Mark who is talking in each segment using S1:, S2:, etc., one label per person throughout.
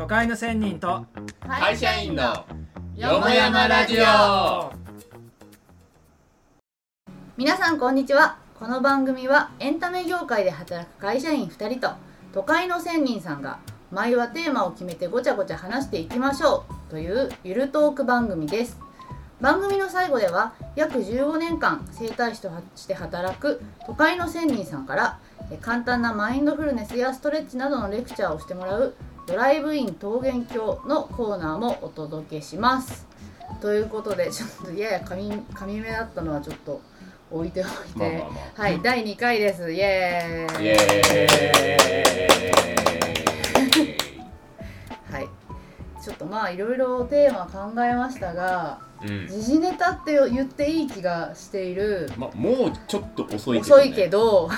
S1: 都会の仙人と
S2: 会社員の
S3: よもやまラジオ。皆さんこんにちは。この番組はエンタメ業界で働く会社員2人と都会の仙人さんが毎話テーマを決めてごちゃごちゃ話していきましょうというゆるトーク番組です。番組の最後では約15年間整体師として働く都会の仙人さんからえ簡単なマインドフルネスやストレッチなどのレクチャーをしてもらうドライブイン桃源郷のコーナーもお届けします。ということでちょっとやや紙紙目だったのはちょっと置いておいて、
S2: まあまあまあ。
S3: はい第2回です。イエーイ。
S2: イエーイ。
S3: はい。ちょっとまあいろいろテーマ考えましたが
S2: うん。
S3: 時事ネタって言っていい気がしている。
S2: まあもうちょっと遅いけど、ね、
S3: 遅いけど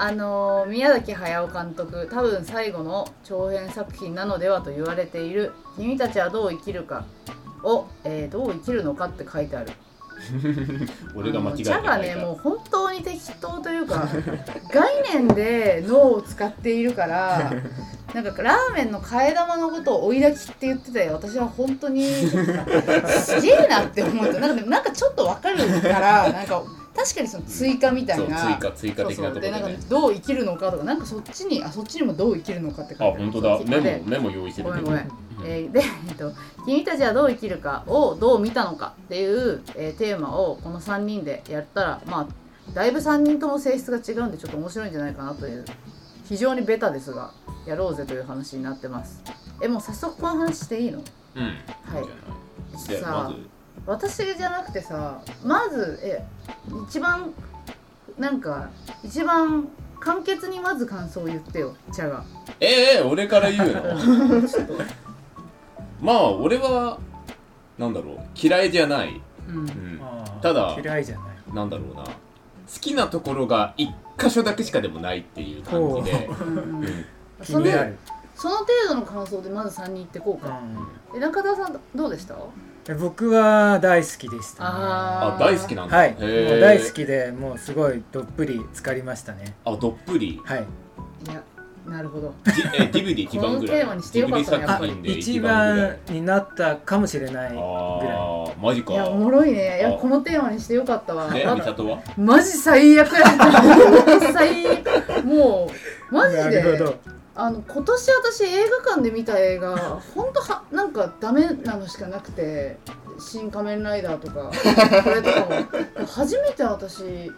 S3: あの宮崎駿監督多分最後の長編作品なのではと言われている「君たちはどう生きるか」を、えーどう生きるのかって書いてある。
S2: 俺が間違えて
S3: 茶がねもう本当に適当というか概念で脳を使っているから なんかラーメンの替え玉のことを追い炊きって言ってたよ。私は本当にすげえなって思うとなんかなんかちょっとわかるからなんか確かにその追加みたいな。
S2: 追加追加的なところで
S3: そうそう。でなんか
S2: ね
S3: どう生きるのかとかなんかそっちにあそっちにもどう生きるのかって書いてある。
S2: あ本当だ。メモメモ用意してるけど。
S3: ごめんごめん、えーで、えっと「君たちはどう生きるか」をどう見たのかっていう、えーテーマをこの3人でやったらまあだいぶ3人とも性質が違うんでちょっと面白いんじゃないかなという非常にベタですがやろうぜという話になってます。えもう早速この話していいの？
S2: うん。
S3: はい。
S2: じゃない？でま
S3: さあ私じゃなくてさまずえ一番なんか一番簡潔にまず感想を言ってよ茶が。
S2: ずええ俺から言うの？まあ俺はなんだろう嫌いじゃない、
S3: うん。
S2: うん、ただ
S1: 嫌いじゃない。
S2: なんだろうな。好きなところが一箇所だけしかでもないっていう感じで、
S3: う。んうん。
S2: うん。
S3: その
S1: 気になる、
S3: その程度の感想でまず3人言ってこう
S1: う
S3: か、え中田さんどうでした？
S1: ん、僕は大好きでした、ね、
S3: あ
S2: あ大好きなんだ、
S1: はい。大好きでもうすごいどっぷり浸かりましたね。
S2: あどっぷり？
S1: はい。
S3: いやなるほど。
S2: ジえディブリ一番ぐらい
S3: このテーマにしてよかったね
S1: 一
S2: 一番
S1: になったかもしれないぐらい。
S2: ああマジか。
S3: いやおもろいね。いや
S2: あ
S3: このテーマにしてよかったわ。
S2: ね
S3: だ
S2: 美里は？
S3: マジ最悪やった。最悪。もうマジ
S1: な
S3: で
S1: るほど
S3: あの今年私映画館で見た映画ほんとはなんかダメなのしかなくて「新仮面ライダー」とかこれとかも。初めて私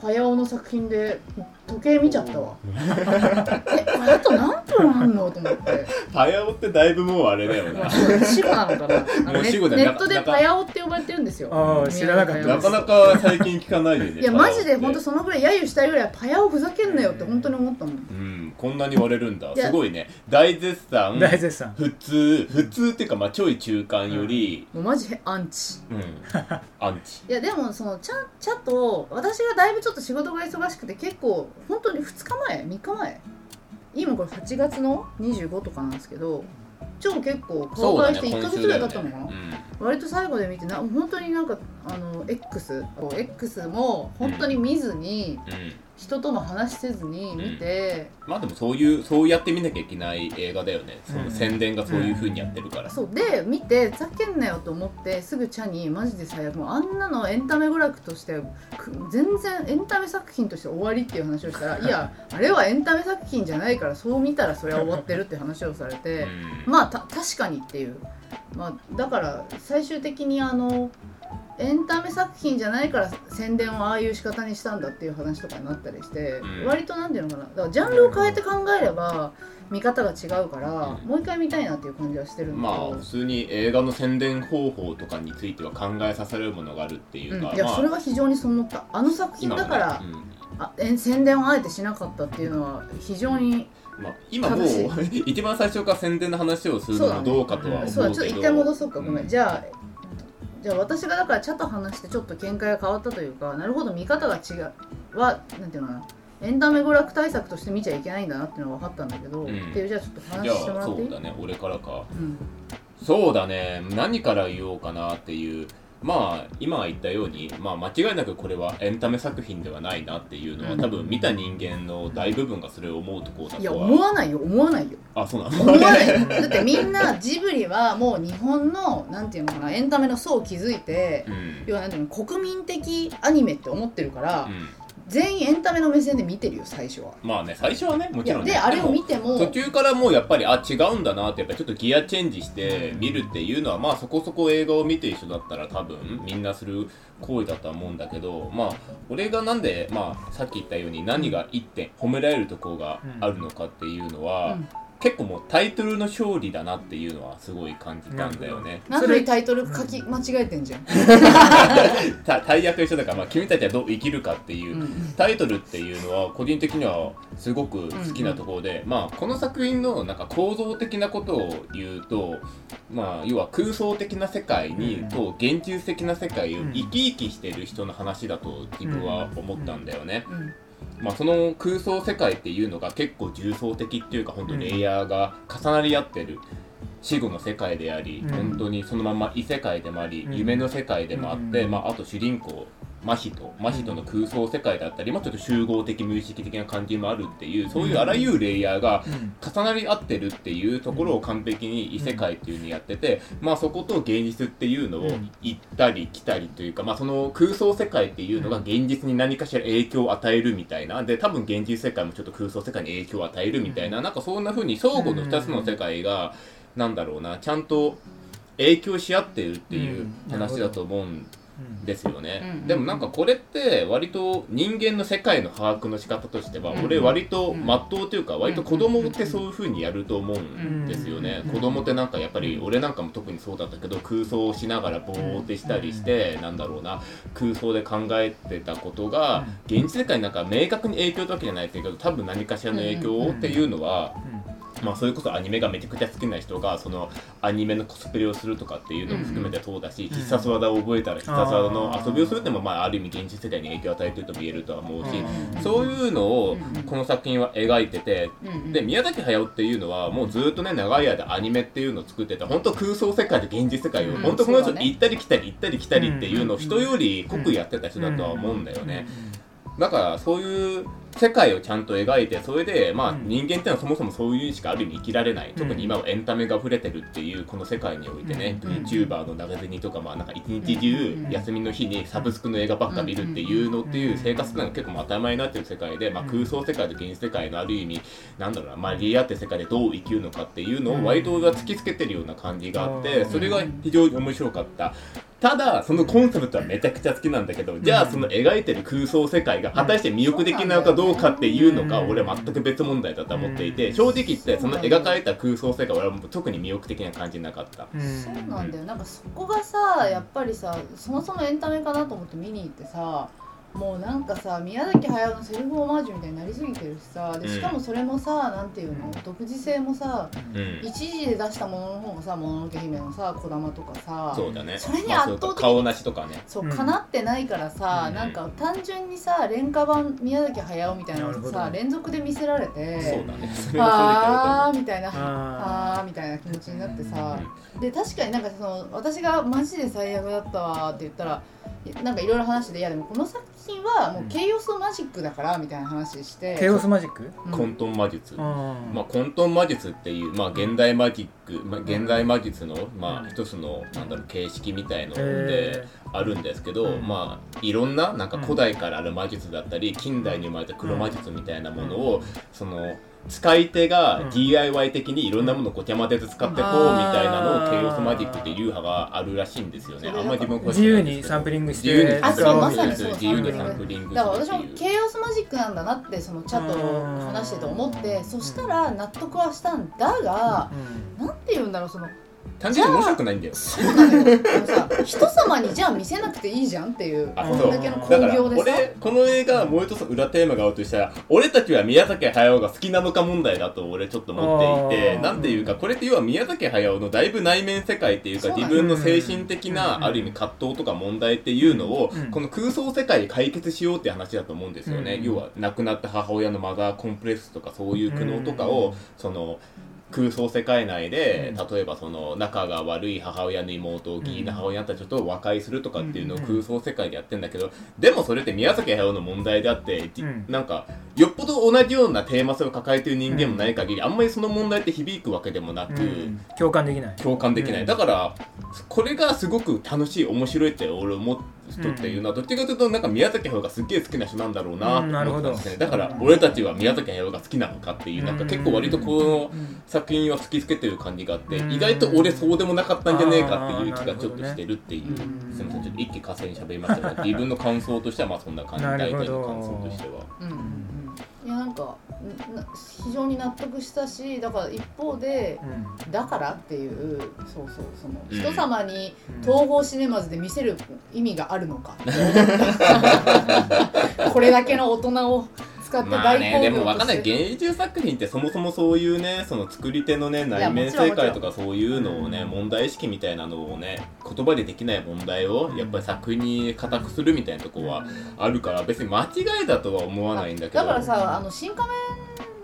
S3: パヤオの作品で時計見ちゃったわ。えこれあと何分あんのと思って。
S2: パヤオってだいぶもうあれだよな。
S3: 死後なのかな。ネットでパヤオって呼ばれてるんですよ。
S1: 知らなかった
S2: なかなか最近聞かないよね
S3: いやマジで本当
S2: 当
S3: そのぐらい揶揄したいぐらいパヤオふざけんなよって本当に思ったもん
S2: こんなに割れるんだ。すごいね。大絶賛。
S1: 大絶賛。
S2: 普通普通っていうかまあちょい中間より。
S3: もうマジアンチ。
S2: うん。アンチ。
S3: いやでもそのちゃちゃんと私がだいぶちょっと仕事が忙しくて結構本当に2日前3日前。今これ8月の25とかなんですけど超結構公開して1ヶ月ぐらい経ったのかな、割と最後で見てな本当になんかあの X, X も本当に見ずに
S2: うん、うん
S3: 人とも話せずに見て、
S2: まあでもそういうそうやって見なきゃいけない映画だよね。その
S1: うん。
S2: 宣伝がそういう風にやってるから、
S3: そう。で見てふざけんなよと思ってすぐ茶にマジで最悪。もうあんなのエンタメ娯楽としてく全然エンタメ作品として終わりっていう話をしたらいや あれはエンタメ作品じゃないからそう見たらそれは終わってるって話をされて、
S2: うん。
S3: まあた確かにっていう、まあ、だから最終的にあのエンタメ作品じゃないから宣伝をああいう仕方にしたんだっていう話とかになったりして、
S2: うん。
S3: 割となんていうのかな。だからジャンルを変えて考えれば見方が違うから、
S2: うん。
S3: もう一回見たいなっていう感じはしてるんだ
S2: ま
S3: けど、
S2: あ普通に映画の宣伝方法とかについては考えさせるものがあるっていうか、
S3: うん、いや、
S2: まあ。
S3: それは非常にそう思った。あの作品だから、
S2: ね
S3: あえ宣伝をあえてしなかったっていうのは非常に
S2: うんまあ、今もう
S3: 正
S2: 一番最初から宣伝の話をするのもどうかとは思うけど。
S3: そうだちょっと一回戻そうか。ごめん、
S2: うん。
S3: じゃあじゃあ私がだから茶と話してちょっと見解が変わったというかなるほど見方が違う。はなんていうのかな。エンタメ娯楽対策として見ちゃいけないんだなっていうのが分かったんだけど、
S2: うん。
S3: っていうじゃあちょっと
S2: じ
S3: 話してもらっていい？
S2: そうだね。俺からか。
S3: うん。
S2: そうだね。何から言おうかなっていうまあ今言ったように、まあ、間違いなくこれはエンタメ作品ではないなっていうのは、
S3: うん。
S2: 多分見た人間の大部分がそれを思うところだ
S3: いや思わないよ思わないよ。
S2: あそうなの？
S3: 思わない。よ だってみんなジブリはもう日本のなんていうのかなエンタメの層を築いて
S2: うん。
S3: 要はなんていうの国民的アニメって思ってるから、
S2: うん
S3: 全員エンタメの目線で見てるよ最初は。
S2: まあね最初はねも
S3: い
S2: ちろんね。
S3: やであれを
S2: も
S3: 見ても。
S2: 途中からもうやっぱりあ違うんだなってやっぱりちょっとギアチェンジして見るっていうのはまあそこそこ映画を見てる人だったら多分みんなする行為だとは思うんだけどまあ俺がなんでまあさっき言ったように何が1点褒められるところがあるのかっていうのは、
S3: うん
S2: 結構もうタイトルの勝利だなっていうのはすごい感じたんだよね。
S3: なのにタイトル書き間違えてんじゃん。
S2: た大役一緒だから、まあ、君たちはどう生きるかっていう、
S3: うん
S2: タイトルっていうのは個人的にはすごく好きなところで、まあこの作品のなんか構造的なことを言うとまあ要は空想的な世界に、
S1: うん
S2: と現実的な世界を
S1: うん
S2: 生き生きしてる人の話だと自分は思ったんだよね。
S3: うん
S2: まあその空想世界っていうのが結構重層的っていうか本当にレイヤーが重なり合ってる。死後の世界であり、
S1: うん。
S2: 本当にそのまま異世界でもあり、
S1: うん。
S2: 夢の世界でもあって、
S1: うん。
S2: まあ、あと主人公マヒトマヒトの空想世界だったり、まあ、ちょっと集合的無意識的な感じもあるっていうそういうあらゆるレイヤーが
S1: うん。
S2: 重なり合ってるっていうところを完璧に異世界っていう風にやってて、まあそこと現実っていうのを
S1: うん。
S2: 行ったり来たりというか、まあその空想世界っていうのが現実に何かしら影響を与えるみたいなで多分現実世界もちょっと空想世界に影響を与えるみたいな、なんかそんな風に相互の2つの世界が、なんだろうなちゃんと影響し合ってるっていう話だと思うんですよね、
S3: うん。
S2: でもなんかこれって割と人間の世界の把握の仕方としては、
S3: うん。
S2: 俺割と
S3: うん。
S2: まっとうというか割と子供ってそういう風にやると思うんですよね、
S1: うん
S2: 子供ってなんかやっぱり俺なんかも特にそうだったけど空想をしながらぼーってしたりして、なんだろうな。空想で考えてたことが、現実世界になんか明確に影響ってわけじゃないけど多分何かしらの影響っていうのは、まあ、それこそアニメがめちゃくちゃ好きな人がそのアニメのコスプレをするとかっていうのも含めてそうだし、必殺技を覚えたら必殺技の遊びをするってもまあある意味現実世界に影響を与えてるとも言えるとは思うし、
S3: うん。
S2: そういうのを
S3: うん
S2: この作品は描いてて。
S3: うん。
S2: で宮崎駿っていうのはもうずっとね長い間アニメっていうのを作ってて本当空想世界と現実世界を
S3: うん。
S2: 本当この人行ったり来たり行ったり来たりっていうのを人より濃くやってた人だとは思うんだよね。だからそういう世界をちゃんと描いてそれでまあ
S1: うん。
S2: 人間ってのはそもそもそういうしかある意味生きられない、
S1: ん。
S2: 特に今はエンタメが溢れてるっていうこの世界においてね、
S3: うん。
S2: YouTuber の長銭とかまあなんか一日中
S3: うん。
S2: 休みの日にサブスクの映画ばっか見るっていうのっていう生活が結構まあ当たり前になってる世界で、まあ、空想世界と現実世界のある意味なんだろうなまあリアって世界でどう生きるのかっていうのを割とが突きつけてるような感じがあって
S1: うん。
S2: それが非常に面白かった。ただそのコンセプトはめちゃくちゃ好きなんだけどじゃあその描いてる空想世界が果たして魅力的なのかどうかっていうのが
S1: うん。
S2: 俺は全く別問題だと思っていて
S1: うん。
S2: 正直言ってその描かれた空想世界は俺はもう特に魅力的な感じなかった。
S3: そうなんだよ。なんかそこがさやっぱりさそもそもエンタメかなと思って見に行ってさもうなんかさ宮崎駿のセルフオマージュみたいになりすぎてるしさで
S2: うん。
S3: しかもそれもさなんていうの独自性もさ
S2: うん。
S3: 一時で出したものの方がさ「もののけ姫」のさ児玉とかさ
S2: そうだね。
S3: それに
S2: まあ
S3: 圧倒的に
S2: そう顔なしとかね。
S3: そう
S1: うん
S3: かなってないからさ、
S2: うん。
S3: なんか単純にさ廉価版宮崎駿みたいなのさ
S1: ど
S3: 連続で見せられて
S2: そうだね。
S3: あーみたいな
S1: あ
S3: あーみたいな気持ちになってさ、で確かになんかその私がマジで最悪だったわって言ったらなんかいろいろ話していやでもこの作品はもうケイオスマジックだからみたいな話して、
S1: ケイオスマジック？
S3: う。ん
S2: 混沌魔術。
S1: あ
S2: まあ、混沌魔術っていう、まあ、現代マジック、まあ、現代魔術の、まあ、一つのなんだろう形式みたいので
S1: へ
S2: あるんですけど、
S1: うん。
S2: まあ、いろんななんか古代からある魔術だったり近代に生まれた黒魔術みたいなものを、その使い手が
S1: うん。
S2: DIY 的にいろんなものをごちゃ混ぜて使ってこうみたいなのをケイオスマジックっていう流派があるらしいんですよね。あんまり自分
S1: 自由にサンプリングして。
S2: 自由に
S3: あそうまさにそう。
S2: 自由にサンプリング
S3: だから私も。ケイオスマジックなんだなってそのチャットを話してて思ってそしたら納得はしたんだがなんて言うんだろうその
S2: 単純に面白くないんだよ。
S3: そうなのよ。でもさ人様にじゃあ見せなくていいじゃんっていう
S2: あ
S3: こんだけの
S2: だから
S3: 興行でさ。
S2: 俺この映画もう一つ裏テーマがあるとしたら俺たちは宮崎駿が好きなのか問題だと俺ちょっと思っていて
S1: あー。
S2: なんていうかこれって要は宮崎駿のだいぶ内面世界っていうか
S3: そう
S2: 自分の精神的
S1: うん
S2: なある意味葛藤とか問題っていうのを
S1: うん。
S2: この空想世界で解決しようっていう話だと思うんですよね。
S1: うん。
S2: 要は亡くなった母親のマザーコンプレックスとかそういう苦悩とか
S1: うん。
S2: をその空想世界内で、
S1: うん。
S2: 例えばその仲が悪い母親の妹を義理の母親たらちょっと和解するとかっていうのを
S1: うん
S2: 空想世界でやってんだけどでもそれって宮崎駿の問題であって、なんかよっぽど同じようなテーマ性を抱えている人間もない限り、あんまりその問題って響くわけでもなく、
S1: うん。共感できない。
S2: 共感できない、
S1: うん。
S2: だからこれがすごく楽しい面白いって俺思う人っていうのは、どっちかというとなんか宮崎駿がすっげえ好きな人なんだろうな
S1: うんなるほど
S2: と思ったんですね、だから俺たちは宮崎駿が好きなのかっていうなんか結構割とこの作品は突きつけてる感じがあって、
S1: うん。
S2: 意外と俺そうでもなかったんじゃねえかっていう気がちょっとしてるっていう、
S1: うん。
S2: すみませんちょっと一気呵成に喋りましたが自分の感想としてはまあそんな感じ。
S1: な
S2: 大
S1: るほど。
S2: 体の感想としては。
S3: うんうんいやなんかな非常に納得したしだから一方で
S1: うん。
S3: だからっていうそうそうその、
S2: うん。
S3: 人様に
S1: うん。
S3: 東宝シネマズで見せる意味があるのかって思った。これだけの大人を使って大興行
S2: もわかんない。芸術作品ってそもそもそういうねその作り手のね内面世界とかそういうのをね
S1: うん。
S2: 問題意識みたいなのをね言葉でできない問題をやっぱり作品に固くするみたいなとこはあるから別に間違いだとは思わないんだけど。
S3: だからさあの新仮面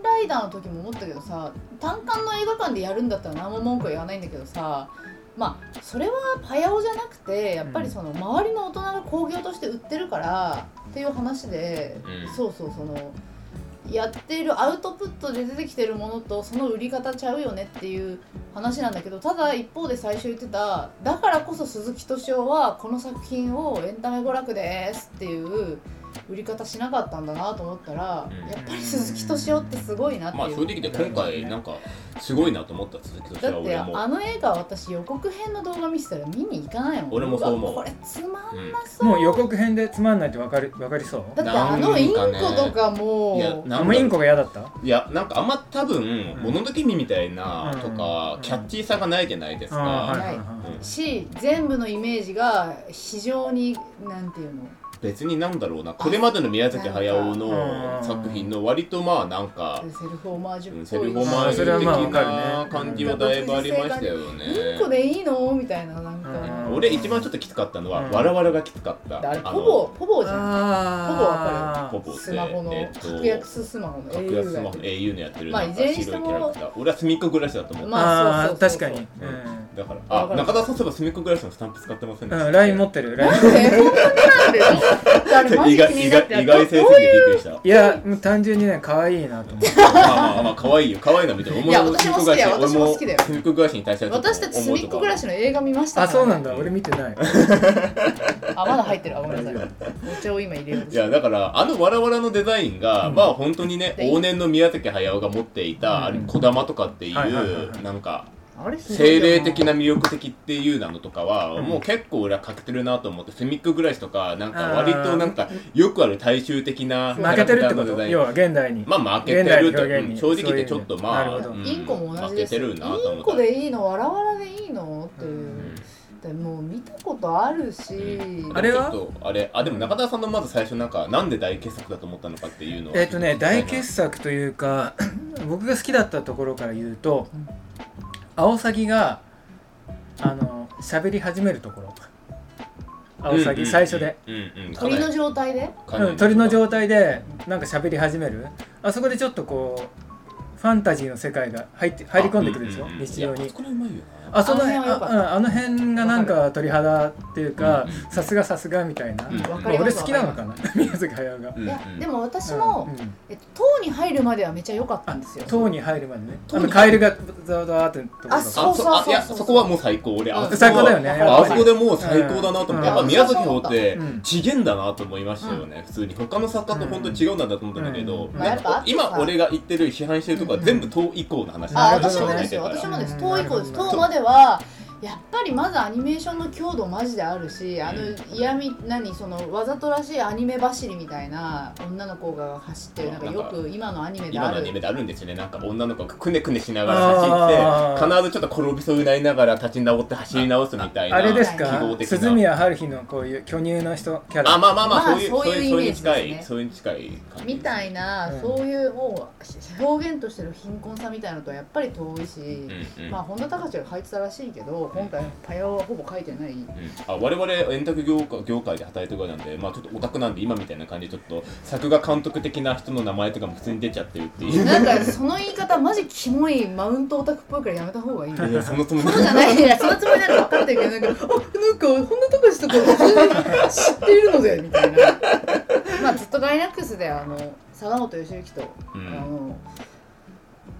S3: ライダーの時も思ったけどさ単館の映画館でやるんだったら何も文句は言わないんだけどさまあそれはパヤオじゃなくてやっぱりその周りの大人が興行として売ってるからっていう話で、
S2: うん。
S3: そうそうそのやっているアウトプットで出てきてるものとその売り方ちゃうよねっていう話なんだけどただ一方で最初言ってただからこそ鈴木敏夫はこの作品をエンタメ娯楽ですっていう売り方しなかったんだなと思ったら、
S2: うん。
S3: やっぱり鈴木敏夫ってすごいなっていう、
S2: まあ正直で今回なんかすごいなと思った鈴木として
S3: だって
S2: は俺も。
S3: あの映画私予告編の動画見せたら見に行かないもん。
S2: 俺もそう思う。
S3: わこれつまんなそう、
S1: もう予告編でつまんないってわかりわかりそう？
S3: だってあのインコとか
S2: いや
S3: も
S2: なん
S1: あもうインコが嫌だった？
S2: いやなんかあんま多分
S1: ん。
S2: もののけみみたいなとか
S1: うん。
S2: キャッチーさがないじゃないですか。
S1: い
S3: し全部のイメージが非常になんていうの
S2: 別になんだろうな。これまでの宮崎駿
S1: うん
S2: の作品の割とまあなんか
S3: セルフオマージュっぽい
S2: セルフオマージュ的な感じはだいぶありましたよね。
S3: コでいいの？みたいななんか、
S1: うん。
S2: 俺一番ちょっときつかったのは
S1: うん。
S2: わらわらがきつかった。
S3: あれ
S2: あ
S3: ポボポボじゃん。
S1: あ
S2: ポポって
S3: スマホの
S2: えっと
S3: 格安スマホの
S2: 格安スマホ
S3: がやってる
S2: au のやってるな。んか
S3: まあいずれにして
S2: 白い
S3: も
S2: キャラクター。俺は隅っこ暮らしだと思った。
S1: あー
S3: まあそうそう。
S1: 確かに。
S2: だからあ
S3: わかる
S2: 中田さんそういえば隅っこ暮らしのスタンプ使ってませんでした
S1: うん LINE 持ってる LINE
S3: なんで本
S2: 意外意外意外性
S3: どういう
S2: すぎてびっくりした。
S1: いやもう単純にね可愛いなと思って
S2: まあまあまあ可愛いよ。可愛いの見て俺
S3: いや私も好きだよ。
S2: 隅っこ暮らし
S3: 私も好きだよ。
S2: 俺も隅っこ暮らしに対して
S3: 私たち隅っこ暮らし
S2: の
S3: の映画見ました
S1: あ
S3: から
S1: そうなんだ。俺見てない。
S3: あまだ入ってるあごめんなさい。お茶を今入れようと
S2: いやだからあのわらわらのデザインが、
S1: うん。
S2: まあ本当にね
S3: で
S2: 往年の宮崎駿が持っていた、あれ
S1: うん
S2: 小玉とかっていう、
S1: は
S2: なんか精霊的な魅力的っていうのとかは、
S1: うん。
S2: もう結構俺は欠けてるなと思って隅っこ暮らしとかなんか割となんかよくある大衆的な
S1: 負けてるってこ
S2: キャラクターのデザイン。
S1: と要は現代に。
S2: まあ負けてると、正直言ってちょっとまあん。
S3: インコも同じです。
S2: 負けてるなと思った。
S3: インコでいいのわらわらでいいの？っていう。もう見たことあるし、
S2: うん。
S1: あれは？
S2: ちょっとあれあでも中田さんのまず最初なんかなんで大傑作だと思ったのかっていうのを
S1: えっ、とね大傑作というか僕が好きだったところから言うと、
S3: うん
S1: アオサギがあの喋り始めるところアオサギ最初で、、
S3: 鳥の状態で？
S1: うん、鳥の状態でなんか喋り始める。あそこでちょっとこうファンタジーの世界が入って入り込んでくるでしょ、
S2: あうんうんうん。
S1: 日常に。
S2: あそこらうまいよな
S1: あその
S3: あの辺
S1: あうんあの辺がなんか鳥肌っていうかさすがさすがみたいな、俺好きなのかな？宮崎駿が、
S2: うん
S3: いや
S2: うん
S3: でも私も、
S1: うん
S3: えっと塔に入るまではめっちゃ良かったんですよ。
S1: 塔に入るまでね。あのカエルがザワザワって
S3: あそうそう
S2: いやそこはもう最高俺あそこは
S1: 最高だよね。
S2: あそこでもう最高だなと思って、
S1: うん。
S2: やっぱ宮崎駿って
S1: うん
S2: 次元だなと思いましたよね、普通に他の作家と本当に違うんだと思ったん。だけど、今俺が言ってる批判してるとこは全部塔以降の話
S3: あ私もです。よ私もです。
S1: うん。
S3: 塔以降です。塔まではやっぱりまずアニメーションの強度マジであるしあの嫌み何そのわざとらしいアニメ走りみたいな女の子が走ってるなんかよく今のアニメで
S2: 今
S3: ある。
S2: のアニメであるんですよね。なんか女の子がくねくねしながら走って必ずちょっと転びそうになりながら立ち直って走り直すみたいな
S1: あれです
S2: 希
S1: か
S2: 望的な。
S1: 鈴宮春日のこういう巨乳の人キャラ。
S2: あまあまあまあ、
S3: まあ
S2: そういう
S3: そういう
S2: そういう
S3: イメージ
S2: 近い
S3: ですね
S2: そういうに近い感じ
S3: みたいな、
S1: うん
S3: そういうもう表現としての貧困さみたいなのとはやっぱり遠いし、
S2: うんうん。
S3: まあ本田隆が書いてたらしいけど今回パヤオはほぼ書いてない。
S2: うん、あ我々エンタメ業界業界で働いてる側なんで、まあ、ちょっとオタクなんで今みたいな感じでちょっと作画監督的な人の名前とかも普通に出ちゃってるっていう。
S3: なんかその言い方マジキモいマウントオタクっぽいからやめた方がいい。よ
S2: いやそのつもり
S3: そうじゃない。いやそのつもりなの分かってるけどなんかあなんかこんなとこしとか普通に知っているのでみたいなまあずっとガイナックスであの佐本義之と、
S2: うん
S3: あの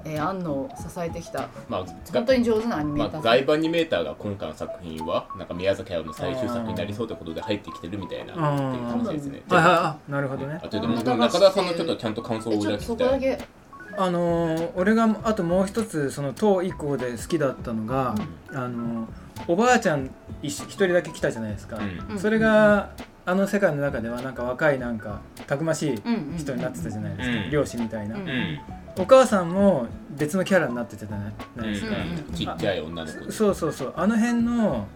S3: えー、安野を支えてきた
S2: まあ
S3: 本当に上手なアニメ
S2: まあ、
S3: ーター
S2: 外部アニメーターが今回の作品はなんか宮崎駿の最終作になりそうということで入ってきてるみたいなっていう話ですね。
S1: はいはいあなるほどね。
S2: あとでも中田さんのちょっとちゃんと感想を
S3: えちょっと
S2: 聞きたい。
S1: あのー俺があともう一つその当以降で好きだったのが、あのーおばあちゃん一一人だけ来たじゃないですか、
S2: うん。
S3: うん。
S1: それがあの世界の中ではなんか若いなんかたくましい人になってたじゃないですか、
S2: うん。
S1: 漁師みたいな、
S3: うん。
S2: うん
S1: お母さんも別のキャラになってたじゃないですか、
S2: うんちっちゃい女の子。で。
S1: そうそうそう。あの辺の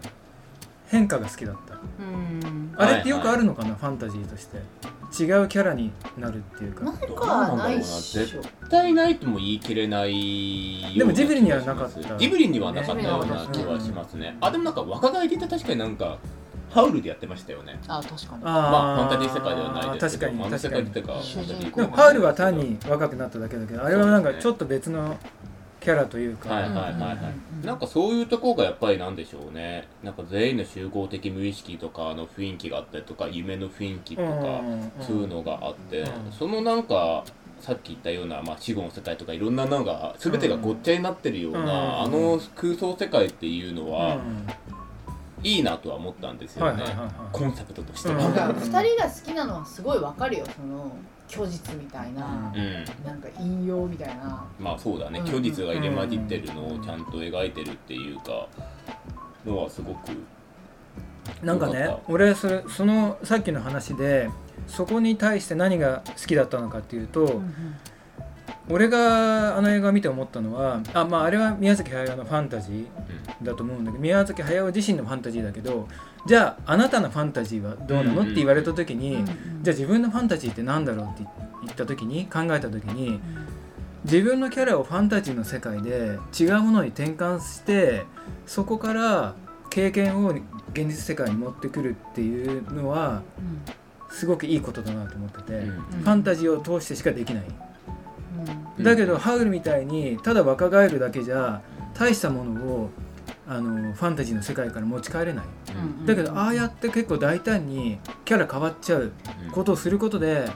S1: 変化が好きだった。
S3: うん。
S1: あれってよくあるのかな、ファンタジーとして。違うキャラになるっていうか。
S3: なんかはないっしょ。
S2: 絶対ないとも言い切れないような
S1: でもジブリにはなかった。
S2: ジブリにはなかったような気はしますね。あでもなんか若返りって確かになんかハウルでやってましたよね。
S3: あ確かに。
S1: あ
S2: まあファンタジー世界ではないですけど、
S1: 確かに
S2: ファンタジー世界っていうかフ
S3: 主人公
S2: ァンタジー
S1: でもハウルは単に若くなっただけだけどあれはなんかちょっと別のキャラというか、
S2: はいはいはいはい、なんかそういうところがやっぱりなんでしょうね。なんか全員の集合的無意識とかの雰囲気があったりとか夢の雰囲気とか、
S1: うん
S2: そういうのがあって、
S1: うん
S2: そのなんかさっき言ったような、まあ、死後の世界とかいろんなのが全てがごっちゃになってるような、
S1: うん
S2: あの空想世界っていうの
S1: うん
S2: は、いいなとは思ったんですよね、
S1: はいはいはいはい。
S2: コンセプトとして。は。
S1: うん。
S3: なんか2人が好きなのはすごいわかるよその虚実みたいな、
S2: うん。
S3: なんか引用みたいな。
S2: まあそうだね。
S3: うん。
S2: 虚実が入れ混じってるのをちゃんと描いてるっていうかのはすごく
S1: なんかね俺それそのさっきの話でそこに対して何が好きだったのかっていうと、俺があの映画を見て思ったのはあ,、まあ、あれは宮崎駿のファンタジーだと思うんだけど宮崎駿自身のファンタジーだけどじゃああなたのファンタジーはどうなの、
S2: うん
S1: って言われた時に、
S3: うん
S1: じゃあ自分のファンタジーって何だろうって言った時に考えた時に自分のキャラをファンタジーの世界で違うものに転換してそこから経験を現実世界に持ってくるっていうのはすごくいいことだなと思ってて、
S2: うん。
S1: ファンタジーを通してしかできない。
S2: うん。
S1: だけどハウルみたいにただ若返るだけじゃ大したものをあのファンタジーの世界から持ち帰れない。
S2: うん
S1: だけどああやって結構大胆にキャラ変わっちゃうことをすることで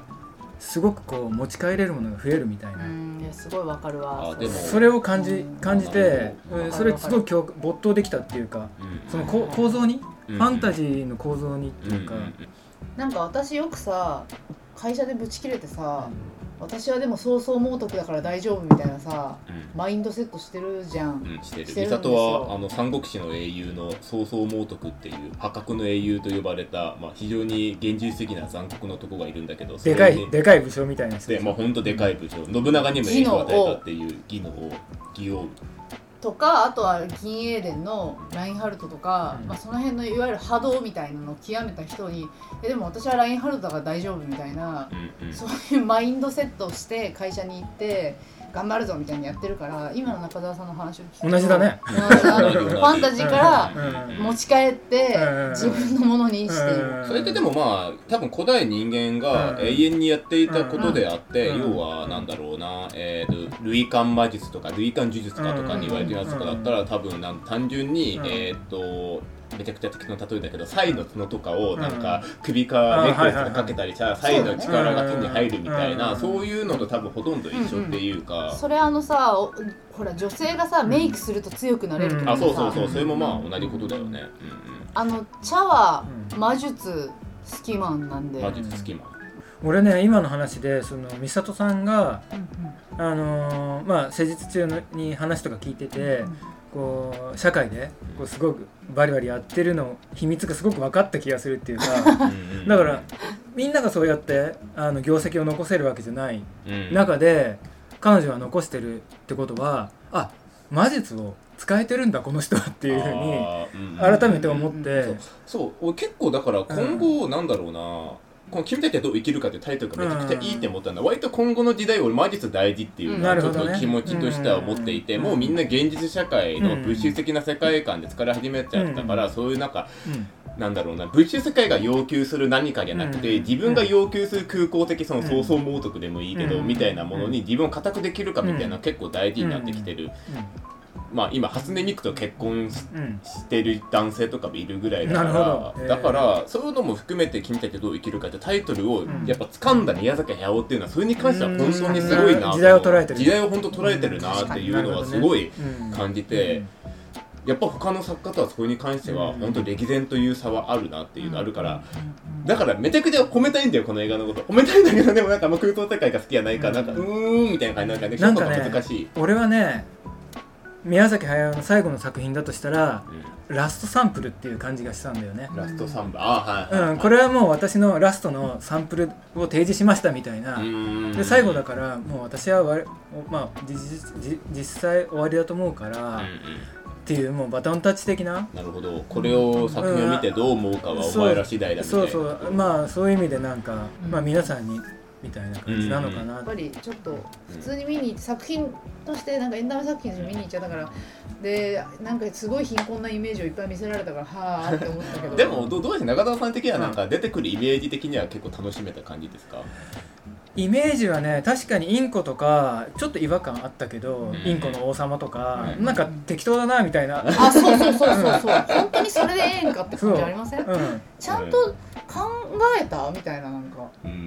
S1: すごくこう持ち帰れるものが増えるみたいな、
S3: うん。いやすごいわかるわ。
S2: あでも。
S1: それを感じ感じて、
S2: うん。
S1: うんそれすごい共没頭できたっていうか
S2: うん。
S1: そのこ構造に、
S2: うん。
S1: ファンタジーの構造にっていうか、
S3: なんか私よくさ会社でブチ切れてさ私はでもそうそう猛徳だから大丈夫みたいなさ
S2: うん。
S3: マインドセットしてるじゃん。
S2: うん、してる。
S3: してるんですよ。
S2: 美里はあの三国志の英雄の曹操猛徳っていう破格の英雄と呼ばれた、まあ、非常に現実的な残酷な男がいるんだけど
S1: でかい
S2: それに
S1: でかい武将みたいな人
S2: でまあ本当でかい武将。信長にも影響を与えたっていう技能を技を
S3: とかあとは銀英伝のラインハルトとか、
S1: うん。
S3: まあ、その辺のいわゆる波動みたいなのを極めた人にえでも私はラインハルトだから大丈夫みたいなそういうマインドセットをして会社に行って頑張るぞみたいにやってるから今の中澤さんの話を聞くと
S1: 同じだね。
S3: ファンタジーから
S1: うん。
S3: 持ち帰って
S1: うん。
S3: 自分のものにして
S2: それってでもまあ多分古代人間が
S1: うん。
S2: 永遠にやっていたことであって、
S1: うん。
S2: 要はなんだろうな、えー、と類間魔術とか類間呪術かとかに言われてるやつとかだったら多分なん単純に、
S1: うん。
S2: えっ、とめちゃくちゃ適当な例えだけどサイの角とかをなんか
S1: う
S2: 首かネックレスかけたりしたらサイの力が手に入るみたいな
S1: うん。
S2: そういうのと多分ほとんど一緒っていうか。
S3: それあのさおほら女性がさメイクすると強くなれるとか
S2: あ
S3: さ、
S2: そうそうそう。それもまあ同じことだよね、
S3: あの茶は
S1: うん
S3: 魔術好きマンなんで、
S2: うんうん、魔術隙間
S1: 俺ね今の話でその美里さんが
S3: うん
S1: あのーまあ施術中のに話とか聞いてて、こう社会でこうすごくバリバリやってるの秘密がすごく分かった気がするっていうかだからみんながそうやってあの業績を残せるわけじゃない
S2: うん。
S1: 中で彼女は残してるってことはあ魔術を使えてるんだこの人はっていうふうに改めて思って、
S3: う。ん
S2: そう俺結構だから今後なんだろうな、この「君たちはどう生きるか」ってタイトルがめちゃくちゃいいって思ったのは割と今後の時代俺魔術大事っていうのはちょっと気持ちとしては思っていて、もうみんな現実社会の物質的な世界観で疲れ始めちゃったから、そういうなんか
S1: うん。
S2: なんだろうな物質世界が要求する何かじゃなくて、
S1: うん。
S2: 自分が要求する空港的その創造猛徳でもいいけど、
S1: うん。
S2: みたいなものに自分を固くできるかみたいな結構大事になってきてる、まあ今初音ミクと結婚してる男性とかもいるぐらいだからだからそういうのも含めて「君たちはどう生きるか」ってタイトルを
S1: ん。
S2: やっぱ掴んだ宮崎駿っていうのはそれに関しては本当にすごいな
S1: 時代を捉えてる
S2: 時代を本当捉えてるなっていうのはすごい感じて。やっぱ他の作家とはそこに関しては
S1: うん。
S2: 本当歴然という差はあるなっていうのあるからだからめちゃくちゃ褒めたいんだよこの映画のこと。褒めたいんだけどでもなんかあんま空想世界が好きじゃないからなんかうーんみたいな感じなんかね
S1: なんかね
S2: 評価が難しい、
S1: 俺はね宮崎駿の最後の作品だとしたら
S2: う
S1: ラストサンプルっていう感じがしたんだよね。
S2: ん、ラスト3部あはいはい、はい。
S1: うん、これはもう私のラストのサンプルを提示しましたみたいな、
S2: うーん
S1: で最後だからもう私はわりまあ実実実際終わりだと思うから、
S2: うんうん。
S1: っていうもうバトンタッチ的な。
S2: なるほど。これを作品を見てどう思うかはお前ら次第だみたいな。
S1: そうそう。まあそういう意味でなんか、
S3: うん。
S1: まあ皆さんにみたいな感じなのかな、
S3: やっぱりちょっと普通に見に行って作品としてなんかエンタメ作品として見に行っちゃったから。でなんかすごい貧困なイメージをいっぱい見せられたからはあって思ったけど。
S2: でもどどうして中澤さん的にはなんか出てくるイメージ的には結構楽しめた感じですか？
S1: イメージはね確かにインコとかちょっと違和感あったけど、
S2: うん。
S1: インコの王様とか、
S2: うん。
S1: なんか適当だなみたいな、
S3: あそうそうそうそうそう。本当にそれでええんかって感じありません？
S1: うん、
S3: ちゃんと考えた？みたいなな
S2: ん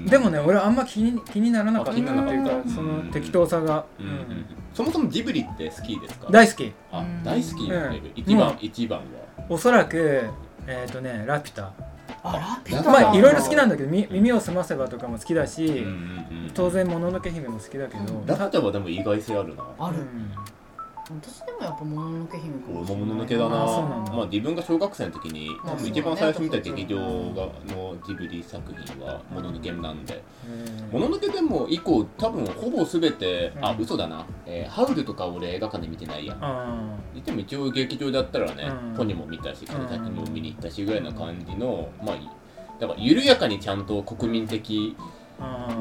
S1: でもね俺はあんま気に気にならなかった。
S2: あ気にならなかった。
S1: っていうかその適当さが、
S2: うん。うん。
S1: うん
S2: そもそもジブリって好きですか？
S1: 大好き。
S2: あ
S3: うん。
S2: 大好き
S1: うん。
S2: 一番、
S1: うん
S2: 一番は。
S1: おそらくえっ、とねラピュタ。
S3: あラピュ
S2: ラ
S3: タ
S1: まあいろいろ好きなん
S3: だ
S1: だけどみ耳をすませばとかも好きだし、
S2: うんうんうん
S1: 当然もののけ姫も好きだけど、
S3: うん
S2: ラピュタはでも意外性あるな。
S3: ある。
S1: うん
S3: 私でもやっぱもののけ姫か
S2: 俺も
S3: もしれない
S2: もののけだな。まあ自分が小学生の時に
S3: まあ
S2: 多分一番最初見た劇場がのジブリ作品はもののけなんで。もののけでも以降多分ほぼ全てあ
S1: うん。
S2: 嘘だな、えーハウルとか俺映画館で見てないや
S1: あ
S2: 言っても一応劇場だったらね、
S1: うん。
S2: ポニも見たし金崎も見に行ったしぐらいな感じの、まあだから緩やかにちゃんと国民的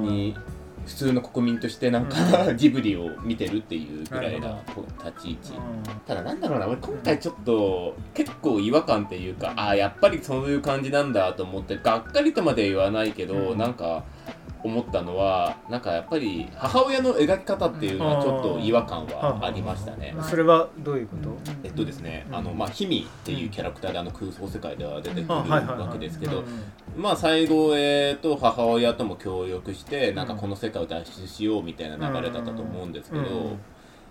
S2: に普通の国民としてなんか、ジブリを見てるっていうぐらいな立ち位置。
S1: うん。
S2: ただなんだろうな俺今回ちょっと結構違和感っていうかああやっぱりそういう感じなんだと思ってがっかりとまで言わないけど、
S1: うん。
S2: なんか思ったのはなんかやっぱり母親の描き方っていうのはちょっと違和感はありましたね。
S3: う。ん。
S1: それはどういうこと、
S2: えっとですね、
S1: うん。
S2: あのまあヒミっていうキャラクターであの空想世界では出てくるわけですけど、
S1: うん。
S2: まあ最後えーと母親とも協力してなんかこの世界を脱出しようみたいな流れだったと思うんですけど、
S1: うん。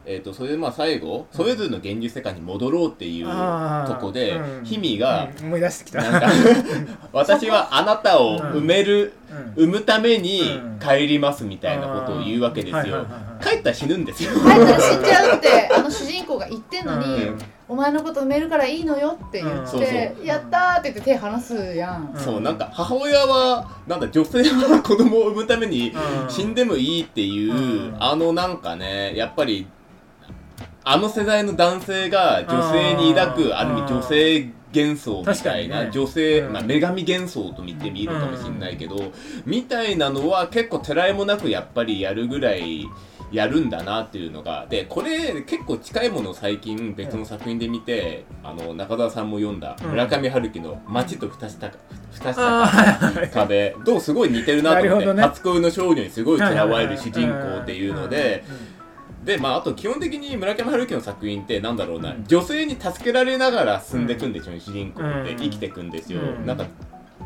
S2: えー、とそれでまあ最後それぞれの現実世界に戻ろうっていうとこで
S1: うん。
S2: ヒミが
S1: うん。思い出してきた。
S2: 私はあなたを埋める
S1: うん
S2: 産むために
S1: うん。
S2: 帰りますみたいなことを言うわけですよ。帰ったら死ぬんですよ。
S3: 帰ったら死んじゃうってあの主人公が言ってんのに、
S1: うん。
S3: お前のこと埋めるからいいのよって言って、
S1: うん。
S2: そうそう。
S3: やったーって言って手離すやん、
S1: うん。
S2: そうなんか母親はなんだ女性は子供を産むために
S1: うん。
S2: 死んでもいいっていう、
S1: うん。
S2: あのなんかねやっぱりあの世代の男性が女性に抱
S1: うん。
S2: くある意味女性幻想みたいな、
S1: ね。
S2: 女性、
S1: うん。
S2: まあ、女神幻想と見てみるかもしれないけど、みたいなのは結構てらいもなくやっぱりやるぐらいやるんだなっていうのがでこれ結構近いものを最近別の作品で見て、あの中澤さんも読んだ
S1: うん。
S2: 村上春樹の「街と二したか二した
S1: あー
S2: か
S1: はいはい
S2: 壁」とすごい似てるなと思って、
S1: ね。
S2: 初恋の少女にすごい嫌われる主人公っていうので、でまああと基本的に村上春樹の作品ってなんだろうな、
S1: うん。
S2: 女性に助けられながら進んでいくんでしょうね、主人公って。
S1: うん。
S2: 生きていくんですよ、
S1: うん。
S2: なんか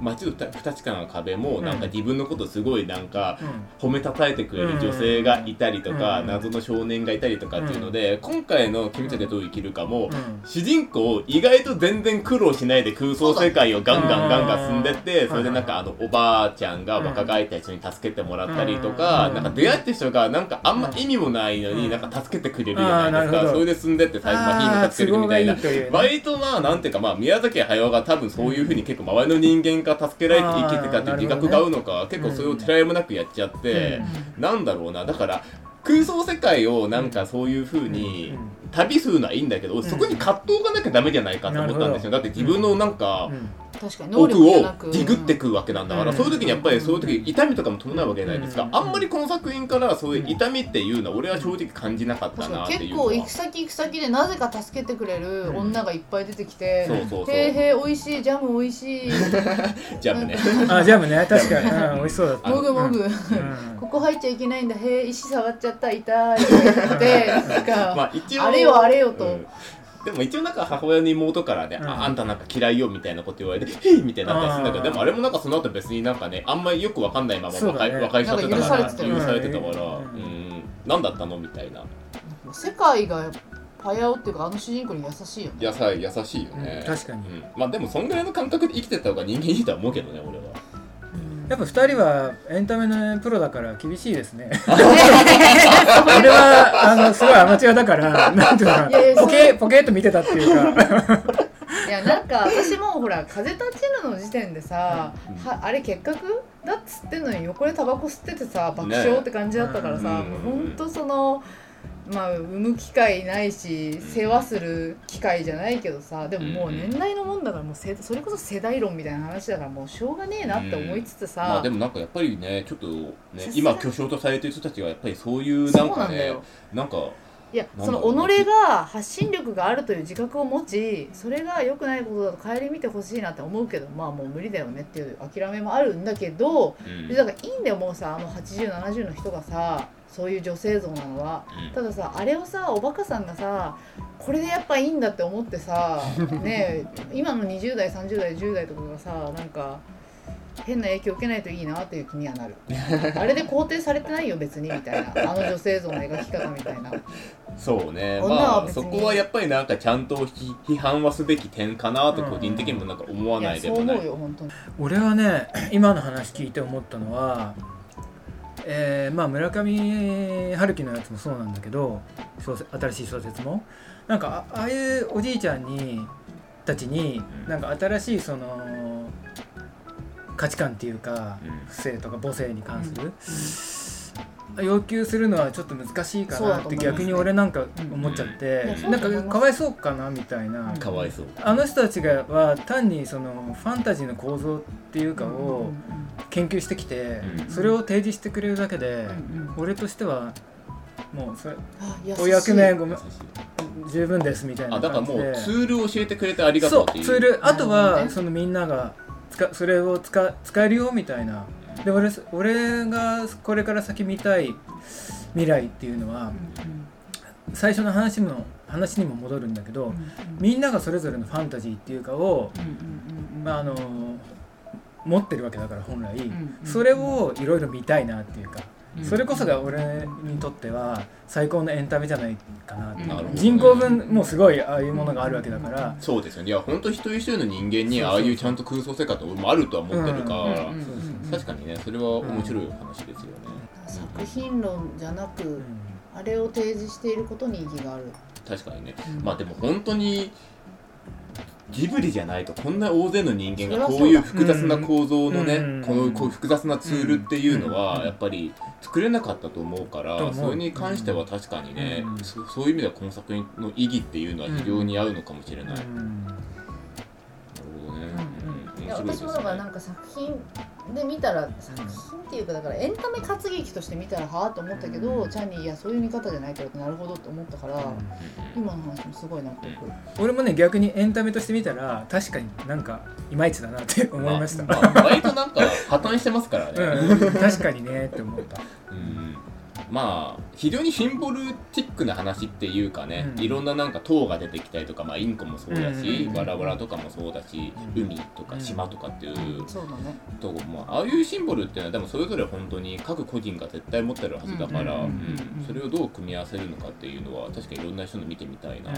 S2: 街と不確かな壁も
S1: うん。
S2: なんか自分のことすごいなんか
S1: うん。
S2: 褒めたたえてくれる女性がいたりとか、
S1: うん。
S2: 謎の少年がいたりとかっていうので、今回の「君たちはどう生きるかも」
S1: うん。
S2: 主人公意外と全然苦労しないで空想世界をガンガンガンガン進んでって
S1: うん
S2: それでなんかあのおばあちゃんが若返った人に助けてもらったりとか
S1: うん。
S2: なん。か出会った人がなんかあんま意味もないの
S1: うん。
S2: になんか助けてくれるじゃないですかそれで進んでって最後まあヒーム助けるみたいな。割とまあなんていうかまあ宮崎駿が多分そういうふうに結構周りの人間が助けられて生きてたっていう自覚が合うのか結構それをてらいもなくやっちゃってなんだろうな。だから空想世界をなんかそういうふうに旅するのはいいんだけど、そこに葛藤がなきゃダメじゃないかと思ったんですよ。だって自分のなんか、
S3: 確かに能
S2: 奥をディグってくわけなんだから、
S1: うん。
S2: そういう時にやっぱりそういう時痛みとかも伴うわけじゃないですか、
S1: うん。
S2: あんまりこの作品からそういう痛みっていうのは俺は正直感じなかったなっていう
S3: 結構行く先行く先でなぜか助けてくれる女がいっぱい出てきて
S2: そうそうそう。
S3: へえへえ美味しいジャム美味しい。
S2: ジャムね。
S1: あジャムね。確かに、うん、美味しそうだった。
S3: もぐもぐ
S1: うん。
S3: ここ入っちゃいけないんだ。へえ石触っちゃった。痛い。ってなんか、
S2: まあ一応
S3: あれよあれよと。
S2: うんでも一応なんか母親の妹からね、
S1: うん。
S2: ああんたなんか嫌いよみたいなこと言われて「へい!」みたいになったりするんだけどでもあれもなんかその後別になんかねあんまりよくわかんないまま和解,、
S1: そうだね。
S2: 和解しちゃってたから
S3: なんか許されてたよね。
S2: 許されてたから、
S1: うん。
S2: うん、何だったのみたいな。
S3: 世界がパヤオっていうかあの主人公に優しいよね。
S2: 優しいよね、
S1: うん確かに。
S2: うん、まあでもそんぐらいの感覚で生きてた方が人間いいとは思うけどね俺は
S1: やっぱ2人はエンタメのプロだから厳しいですね。俺はあのすごいアマチュアだから なんていうかポケポケっと見てたっていうか。
S3: いやなんか私もほら「風立ちぬ」の時点でさ、
S2: うん。
S3: はあれ結核？だっつってんのに横でタバコ吸っててさ爆笑って感じだったからさ、
S2: ね
S3: もうほんとそのまあ産む機会ないし世話する機会じゃないけどさでももう年代のもんだからもうせそれこそ世代論みたいな話だからもうしょうがねえなって思いつつさ、
S2: まあでもなんかやっぱりねちょっとね今巨匠とされてる人たちがやっぱりそういう
S3: そ
S2: なんかね
S3: うなん
S2: か
S3: いやその己が発信力があるという自覚を持ちそれが良くないことだと顧みてほしいなって思うけどまあもう無理だよねっていう諦めもあるんだけど
S2: うん。
S3: でだからいいんだよもうさあの8070の人がさそういう女性像なのは。
S2: うん。
S3: たださあれをさおバカさんがさこれでやっぱいいんだって思ってさ ねえ今の20代30代10代とかがさなんか変な影響を受けないといいなっていう気にはなる。あれで肯定されてないよ別にみたいな。あの女性像の描き方みたいな。
S2: そうね。まあそこはやっぱりなんかちゃんと批批判はすべき点かなと個人的にもなんか思わ
S3: い
S2: ないでもない
S3: やそう思うよ本当に。
S1: 俺はね今の話聞いて思ったのは、えーまあ、村上春樹のやつもそうなんだけど小説新しい小説も。なんかあああいうおじいちゃんにたちに
S2: うん。
S1: なんか新しいその価値観っていうか
S2: うん。
S1: 不正とか母性に関する、要求するのはちょっと難しいかなって逆に俺なんか思っちゃっ
S3: うん。い
S1: てなんかかわいそうかなみたいな。
S2: かわいそう。
S1: あの人たちがは単にそのファンタジーの構造っていうかを研究してきて
S2: うん
S1: それを提示してくれるだけで俺としてはもうそれお役目ごめん十分ですみたいな
S2: あだからもうツールを教えてくれてありが
S1: そう
S2: とうっていう。
S1: ツール。あとはそのみんなが使それを使使えるよみたいなで俺俺がこれから先見たい未来っていうのは最初の話も話にも戻るんだけどみんながそれぞれのファンタジーっていうかをまああの持ってるわけだから本来、それをいろいろ見たいなっていうか、それこそが俺にとっては最高のエンタメじゃないかなって、
S3: なね。
S1: 人口分もすごいああいうものがあるわけだから、
S2: そうですよね。いや本当一人一人の人間にああいうちゃんと空想世界って俺もあるとは思ってるから、
S3: うんうんうん
S2: 確かにねそれは面白い話ですよね、
S3: 作品論じゃなく、
S1: うん。
S3: あれを提示していることに意義がある、
S2: 確かにね。
S3: うん。
S2: まあでも本当にジブリじゃないとこんな大勢の人間がこういう複雑な構造のね、
S1: うん。
S2: このこういう複雑なツールっていうのは
S1: うん。
S2: やっぱり作れなかったと思うから、それに関しては確かにね、
S1: うん。
S2: そそういう意味ではこの作品の意義っていうのは非常に合うのかもしれない、なる
S1: うん
S2: ほどね、面白いですね。
S3: 私もだからなんか作品で見たら作品っていうかだからエンタメ活劇として見たらはあと思ったけど、
S1: うん。
S3: チャンニーいやそういう見方じゃないけどなるほどって思ったから、今の話もすごい納得、
S1: 俺もね逆にエンタメとして見たら確かになんかいまいちだなって思いました、
S2: まあまあ割となんか破綻してますからね、
S1: うん、確かにねって思った。
S2: うんまあ非常にシンボルチックな話っていうかね、
S1: うん。
S2: いろんななんか塔が出てきたりとか、まあ、インコもそうだし、
S1: うん。
S2: わらわらとかもそうだし、
S1: うん。
S2: 海とか島とかっていう
S3: そうだね。
S2: とこ、まあ、ああいうシンボルっていうのはでもそれぞれ本当に各個人が絶対持ってるはずだから、
S3: うん
S2: うん
S3: うん
S2: それをどう組み合わせるのかっていうのは確かにいろんな人の見てみたいな、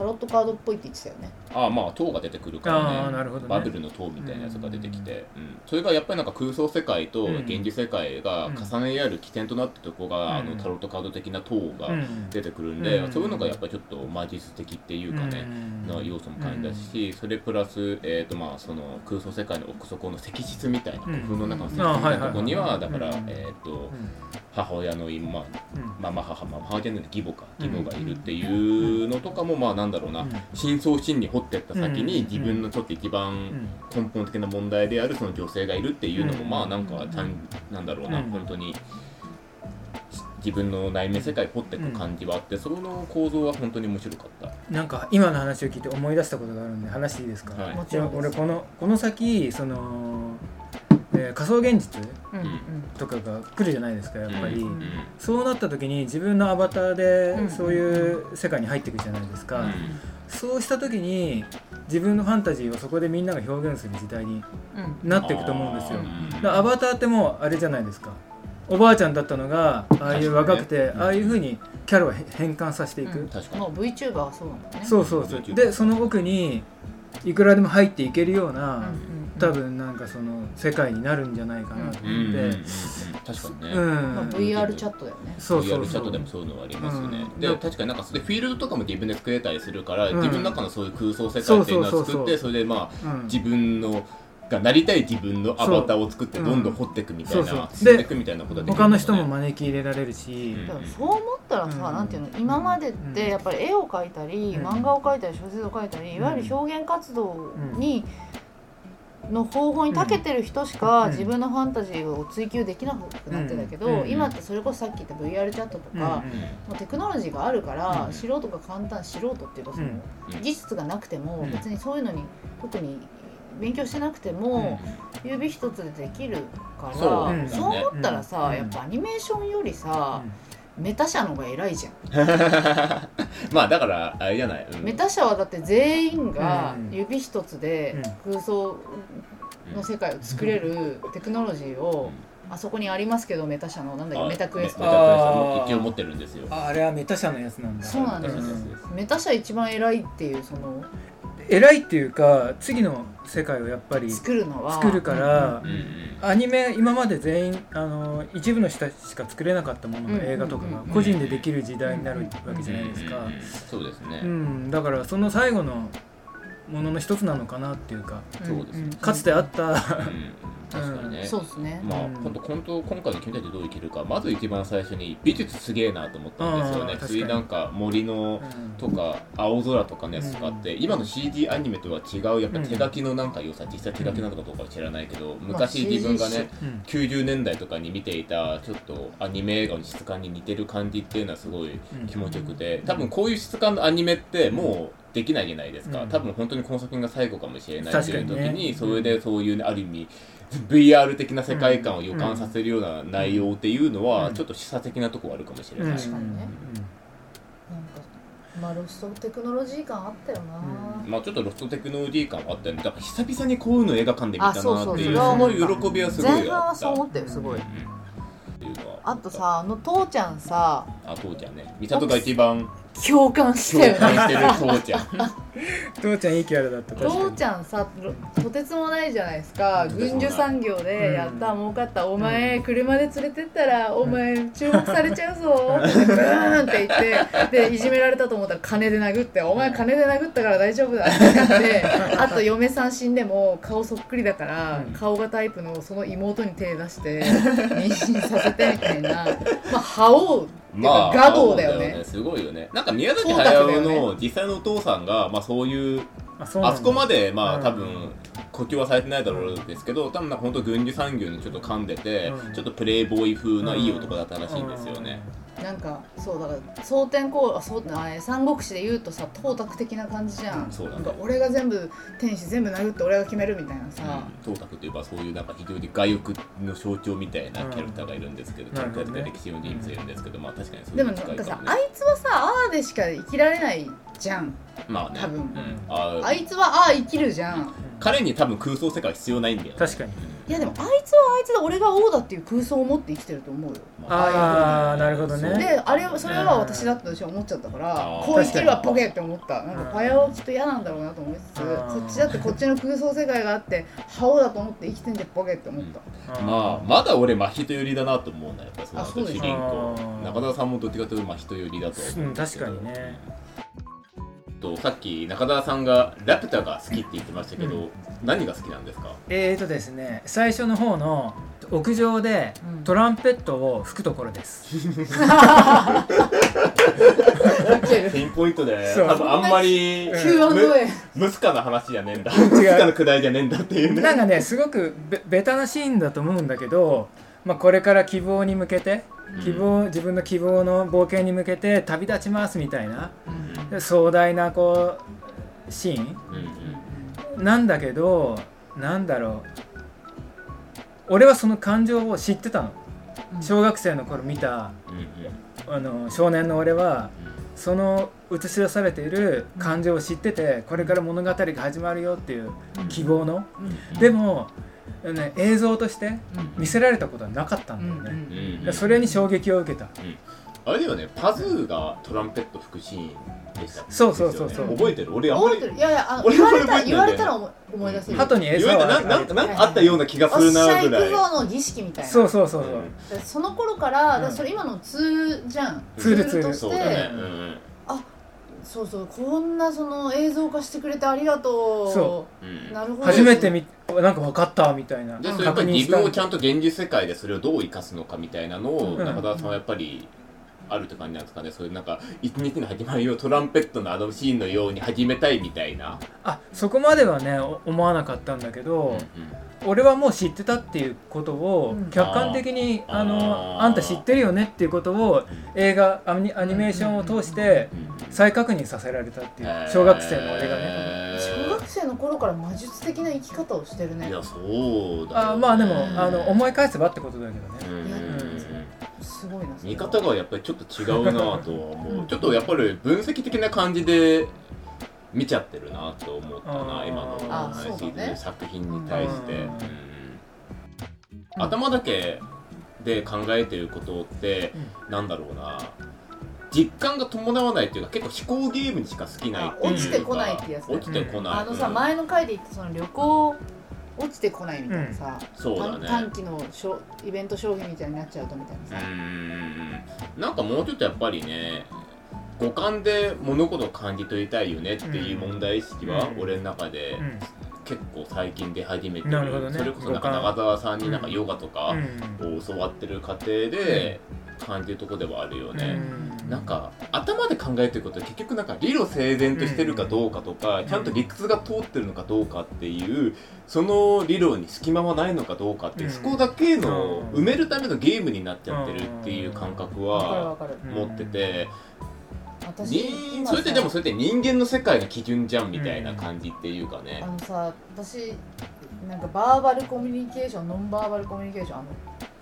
S3: タロットカードっぽいって言ってたよね。
S2: ああまあ塔が出てくるから
S1: あ
S2: ね。
S1: あなるほどね。
S2: バブルの塔みたいなやつが出てきて、うん。それがやっぱりなんか空想世界と現実世界が重ね合うる起点となったところが、あの
S1: うん
S2: タロットカード的な塔が
S1: うん。
S2: 出てくるんで、
S1: うん。
S2: そういうのがやっぱりちょっと魔術的っていうかね、
S1: うん。
S2: な要素も感じたし、それプラス、えーとまあ、その空想世界の奥底の石室みたいな
S1: うん。
S2: 古墳の中の石室みたいなところにはだから、
S1: うん。
S2: えー、と
S1: うん。
S2: 母親の今、まあ
S1: うん。
S2: まあまあ母、まあ、母親じゃない義母か。義母がいるっていうのとかもまあなんだろうな、
S1: うん。
S2: 深層心に掘掘ってった先に
S1: うん。
S2: 自分のちょっと一
S1: う
S2: 番
S1: ん。
S2: 根本的な問題であるその女性がいるっていうのも
S1: うん。
S2: まあなんかちゃんなんだろうな
S1: うん。
S2: 本当に自分の内面世界掘っていく感じはあってその構造は本当に面白かった。
S1: なんか今の話を聞いて思い出したことがあるんで話していいですか、
S2: はい。
S3: もちろん
S1: 俺このこの先その、えー仮想現実とかが来るじゃないですかやっぱり、
S3: うん。
S1: そうなった時に自分のアバター
S3: うん。
S1: でそういう世界に入っていくじゃないですか、
S2: うん。
S1: そうした時に自分のファンタジーをそこでみんなが表現する時代に
S3: うん。
S1: なっていくと思うんですよ。だからアバターってもうあれじゃないですか。おばあちゃんだったのがああいう若くて、ああいうふうにキャラを変換させていく、
S3: うん。
S2: 確かに。
S3: もう VTuber はそうなんだね。
S1: そうそうそう。でその奥にいくらでも入っていけるような、多分なんかその世界になるんじゃないかなと
S2: うん。うん。うん。うん。
S1: 思って、
S2: 確かにね、
S1: うん。
S3: まあ VR チャットだよね
S1: そうそう
S2: VR チャットでもそういうのはありますよね、
S1: うん。
S2: で確かになん。かそれフィールドとかも自分で作れたりするから、
S1: うん。
S2: 自分の中のそういう空想世界っていうのを
S1: そうそうそうそう
S2: 作ってそれでまあ
S1: うん。
S2: 自分のがなりたい自分のアバターを作ってどん。どん。掘っていくみたいな、
S1: うそう
S2: 進ん。でいくみたいなことできる
S1: 他の人も招き入れられるし、
S2: うん。
S3: そう思ったらさ、
S1: うん。
S3: なん。ていうの今までってやっぱり絵を描いたり、
S1: うん。
S3: 漫画を描いたり小説を描いたり、いわゆる表現活動に、の方法に長けてる人しか
S1: うん
S3: 自分のファンタジーを追求できなくなってたけど、
S1: うん
S3: 今ってそれこそさっき言った VR チャットと
S1: うん
S3: か、もうテクノロジーがあるから、
S1: うん
S3: 素人が簡単素人っていうかその、
S1: うん
S3: 技術がなくても
S2: うん
S3: 別にそういうのに特に勉強してなくても、指一つでできるから、そう思ったらさ、
S1: うん
S3: やっぱアニメーションよりさ、メタ社の方が偉いじゃん。
S2: まあだからあれじゃない、うん。
S3: メタ社はだって全員が
S1: うん。
S3: 指一つで空想の世界を作れるテクノロジーをあそこにありますけどメタ社のなんだっけ
S2: あ
S3: メタクエスト。
S2: メタクエスト。も
S1: あー。
S2: 一応持ってるんですよ。
S1: ああれはメタ社のやつなんだ。
S3: そうなんですよ。
S1: ん
S3: メタ社一番偉いっていうその
S1: 偉いっていうか次の世界をやっぱり
S3: 作るのは。
S1: 作るから
S2: うんうん
S1: アニメ今まで全員あの一部の人しか作れなかったもの
S3: うん。
S1: が映画とかが
S3: うん。
S1: 個人でできる時代になるわけじゃないですか。
S2: うんうんうん。そうですね、
S1: うん。だからその最後のものの一つなのかなっていうか。
S2: そうですね。
S1: かつてあった
S2: うん確かにね、
S3: そうですね。
S2: まあ、
S1: うん。
S2: 本当本当今回の君たちどう生きるかまず一番最初に美術すげえなと思ったんですよね。
S1: あー確かに。
S2: 次なんか森のとか青空とかね
S1: うん
S2: 使って、今の CG アニメとは違うやっぱ手書きのなんか良さ実際手書きなのかどうかは知らないけど、昔自分がね、
S1: うん。
S2: 90年代とかに見ていたちょっとアニメ映画の質感に似てる感じっていうのはすごい気持ちよくて多分こういう質感のアニメってもうできないじゃないですか、
S1: うん。
S2: 多分本当にこの作品が最後かもしれないっていう時
S1: にね
S2: にそれでそういうねある意味 VR 的な世界観を予感させるような内容っていうのは
S1: うん。
S2: ちょっと示唆的なところあるかもしれない、
S3: 確かにね。なん。かまあロストテクノロジー感あったよな、
S2: まあちょっとロストテクノロジー感はあったよね。だから久々にこういうの映画館で見たなって
S3: あそうそう
S2: いう
S1: それは思った
S2: そういう喜びはすごいあった。
S3: 前半はそう思ったよすごい。あとさあの父ちゃんさ
S2: あ父ちゃんね。美里が一番
S3: 共感した
S2: 共
S3: よね
S2: 感してる父ちゃん。
S1: 父ちゃんいいキャラだった
S3: 父ちゃんさろとてつもないじゃないですか。軍需産業でやった儲かったお前車で連れてったらお前注目されちゃうぞ。っ てブーンって言ってでいじめられたと思ったら金で殴ってお前金で殴ったから大丈夫だ。ってなって あと嫁さん死んでも顔そっくりだから
S1: うん。
S3: 顔がタイプのその妹に手出して妊娠させてみたいな。まあ覇王
S2: まあ
S3: 画道だよね。
S2: そうすごいよね。なんか宮崎駿
S3: ね。
S2: の実際のお父さんが、まあ、そういう
S1: あそ
S2: こまでまあ、
S1: うん。
S2: 多分呼吸はされてないだろうですけど多分なんか本当軍需産業にちょっと噛んでて、
S1: うん。
S2: ちょっとプレイボーイ風ないい男だったらしいんですよね、
S3: なんかそうだから蒼天こうあそうあれ三国志で言うとさ董卓的な感じじゃん,、
S2: うんそうだね。
S3: なんか俺が全部天使全部殴って俺が決めるみたいなさ、
S2: うん、東卓といえばそういうなんか非常に外欲の象徴みたいなキャラクターがいるんですけど、
S1: うん。
S2: ちゃんとやっ
S1: なるほどね
S2: て歴史の人物がいるんですけど、まあ確かにそうい
S3: で
S2: う。
S3: もなんかさあいつはさああでしか生きられないじゃん。
S2: まあね。
S3: 多分。
S2: うん。あ
S3: あいつはああ生きるじゃん
S2: 彼に多分空想世界必要ないんだよ、ね、
S1: 確かに。
S3: いやでもあいつはあいつで俺が王だっていう空想を持って生きてると思うよ。
S1: ああなるほどね。
S3: であれはそれは私だって私は思っちゃったからこう生きるはボケって思った。なんかファヤはきっと嫌なんだろうなと思いつつこっちだってこっちの空想世界があって覇王だと思って生きてんじゃボケって思った、
S2: まあまだ俺真人寄りだなと思うなやっぱその
S3: あそうです
S2: 主人公中田さんもどっちかというと真人寄りだと思う
S1: うん確かにね
S2: とさっき中澤さんがラピュタが好きって言ってましたけど、
S1: うん。
S2: 何が好きなんですか？
S1: えーとですね最初の方の屋上で
S3: うん。
S1: トランペットを吹くところです、
S2: ピンポイントで多分あんまりムスカな話じゃねえんだ。ムスカのくだりじゃねえんだっていうね。
S1: なんかねすごくベベタなシーンだと思うんだけど、まあ、これから希望に向けて希望自分の希望の冒険に向けて旅立ちますみたいな
S3: うん。
S1: 壮大なこうシーン。
S2: うんうん。
S1: なんだけどなんだろう。俺はその感情を知ってたの。
S3: うん。
S1: 小学生の頃見た
S2: うんうん。
S1: あの少年の俺はその映し出されている感情を知っててこれから物語が始まるよっていう希望の。
S3: うん。
S1: でも、ね、映像として
S3: うん。
S1: 見せられたことはなかった
S3: うんん
S1: だよね、
S2: うんうん
S1: でそれに衝撃を受けた。
S2: あれだよね。パズーがトランペット吹くシーンでした
S1: そうそうそうそう。
S2: 覚えてる？俺あんまり
S3: 覚えてる。いやいやあ言われた言われたら思い思い出せる。
S1: 鳩に
S2: 言われ
S1: 餌をあ
S2: たななんか
S1: げて
S2: なんかあったような気がする
S3: おっしゃ
S2: ないぐらい。
S3: の儀式みたいな
S1: そう。そうそうそう、
S2: うん
S3: でその頃から、
S1: うん。
S3: だからそれ今のツールじゃん
S1: ツールツール
S2: そうだね。うん
S3: そうそう。こんなその映像化してくれてありがとう。
S1: そ
S2: う。ん。
S3: なるほど。
S1: 初めてみなんか分かったみたいな。
S2: でそれやっぱり自分をちゃんと現実世界でそれをどう生かすのかみたいなのを
S3: うん。
S2: 中澤さんはやっぱりあるって感じなんですかね。そういうなんか一日の始まりをトランペットのあのシーンのように始めたいみたいな、
S1: あそこまではねお思わなかったんだけど、俺はもう知ってたっていうことを
S3: うん。
S1: 客観的に、
S2: あー。
S1: あのあんた知ってるよねっていうことを映画アニアニメーションを通して再確認させられたっていう。小学生の俺がね、
S2: ね
S3: 小学生の頃から魔術的な生き方をしてるね。
S2: いやそうだよね。
S1: あまあでもあの思い返せばってことだけどね、
S2: うん。うんうん
S3: すごいな。
S2: 見方がやっぱりちょっと違うなとは思
S3: う。
S2: うん。ちょっとやっぱり分析的な感じで見ちゃってるなと思ったな今の
S3: あ
S2: はい
S3: そうだね。
S2: 作品に対して、
S1: うん。
S2: うん。頭だけで考えてることってなんだろうな実感が伴わないっていうか結構思考ゲームにしか好きない
S3: 落ちてこないってやつね。
S2: 落ちてこない、
S3: あのさ、
S2: うん
S3: 前の回で言ったその旅行落ちてこないみたいなさ、
S2: そうだね。
S3: 短短期のしょイベント商品みたいになっちゃうとみたいうなさ、
S2: ーんなんかもうちょっとやっぱりね五感で物事を感じ取りたいよねっていう問題意識は
S1: うん。
S2: 俺の中で
S1: うん。
S2: 結構最近出始めてる。
S1: なるほどね。
S2: それこそなんか長澤さんになんか
S1: うん。
S2: ヨガとか
S1: うん。
S2: を教わってる過程で感じるとこではあるよね、
S1: うん
S2: なんか頭で考えてることは結局なんか理路整然としてるかどうかとか、
S1: ん
S2: ちゃんと理屈が通ってるのかどうかっていうその理論に隙間はないのかどうかっていう、
S1: うん。
S2: そこだけの
S1: うん。
S2: 埋めるためのゲームになっちゃってるっていう感覚は持ってて、
S3: 私
S2: それってでもそれって人間の世界の基準じゃんみたいな感じっていうかね。
S3: あ、のさ私なんかバーバルコミュニケーションノンバーバルコミュニケーションあの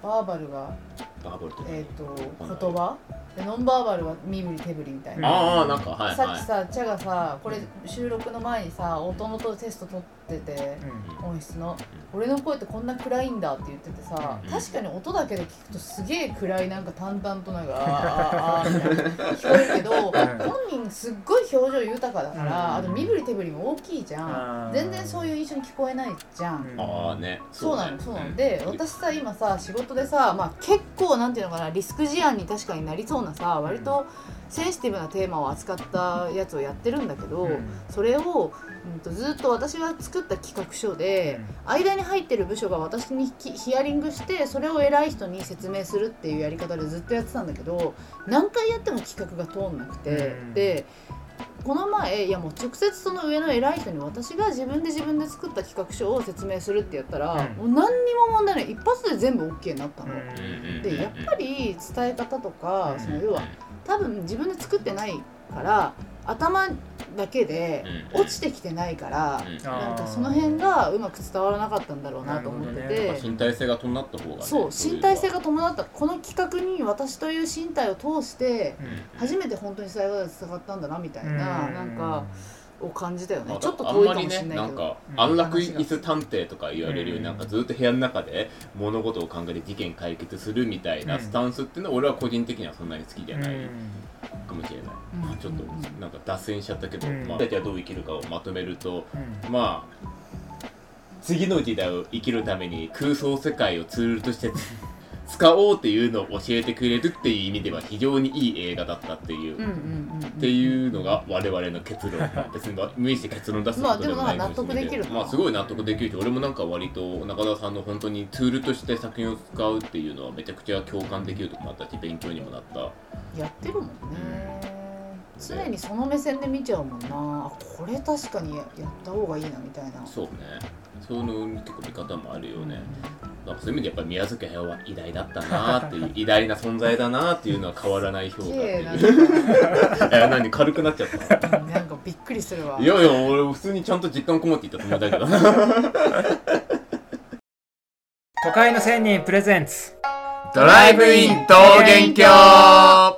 S3: バーバルが、
S2: バーボルって
S3: えー、と言葉？でノンバーバルは身振り手振りみたいな、
S2: ああなんかはい
S3: さっ
S2: はい
S3: きさ茶がさこれ収録の前にさ音のとテスト取ってて音質の。俺の声ってこんな暗いんだって言っててさ
S2: うん。
S3: 確かに音だけで聞くとすげえ暗いなんか淡々となんか あーあみたいな聞こえるけど本人すっごい表情豊かだか
S1: うん。
S3: らあと身振り手振りも大きいじゃん。全然そういう印象に聞こえないじゃん。
S1: うん。
S2: ああね。
S3: そうな
S2: ね
S3: のそうなの。で私さ今さ仕事でさ、まあ、結構なんていうのかなリスク事案に確かになりそうなさ割とセンシティブなテーマを扱ったやつをやってるんだけど、
S1: うん。
S3: それを、うん、とずっと私が作った企画書で、間に入ってる部署が私にヒヒアリングしてそれを偉い人に説明するっていうやり方でずっとやってたんだけど何回やっても企画が通んなくて、
S1: うん。
S3: でこの前いやもう直接その上の偉い人に私が自分で自分で作った企画書を説明するってやったら、
S1: うん。
S3: もう何にも問題ない。一発で全部 OK になったの。
S1: うん。
S3: でやっぱり伝え方とか、
S1: うん。
S3: その要は多分自分で作ってないから頭だけで
S2: うん。
S3: 落ちてきてないから、
S2: うん。
S3: なんかその辺がうまく伝わらなかったんだろうなと思ってて、
S2: 身体性が伴った方がね
S3: そう身体性
S2: が
S3: が伴ったこの企画に私という身体を通して初めて本当に伝え方が伝わったんだなみたいな、なんかを感じたよね。ちょっと遠いかもしれないけど、
S2: なんか
S1: うん。
S2: 安楽椅子探偵とか言われるように
S1: うん。
S2: なんかずっと部屋の中で物事を考えて事件解決するみたいなスタンスっていうのは俺は個人的にはそんなに好きじゃないかもしれない、
S3: うん。
S2: まあちょっとなんか脱線しちゃったけど、
S1: うん。
S2: まあ、私たちはどう生きるかをまとめると
S1: うん。
S2: まあ次の時代を生きるために空想世界をツールとして使おうっていうのを教えてくれるっていう意味では非常にいい映画だったっていう、
S3: うんうんうんうん。
S2: っていうのが我々の結論。ま あ別に無理して結論出すことでもないかもしれないけど
S3: まあでもなんか納得できるな
S2: まあすごい納得できるし俺もなんか割と中田さんの本当にツールとして作品を使うっていうのはめちゃくちゃ共感できるとこもあったし勉強にもなった。
S3: やってるもんね。常にその目線で見ちゃうもんな。あこれ確かにやった方がいいなみたいな。
S2: そうねそういうの結構見方もあるよね。なんかそういう意味でやっぱり宮崎駿は偉大だったなっていう偉大な存在だなっていうのは変わらない評価っていう。え 何軽くなっちゃった？
S3: なんかびっくりするわ。
S2: いやいや俺普通にちゃんと実感こもって言ったつもりだけど。
S1: 都会の仙人プレゼンツ。
S2: ドライブイン桃源郷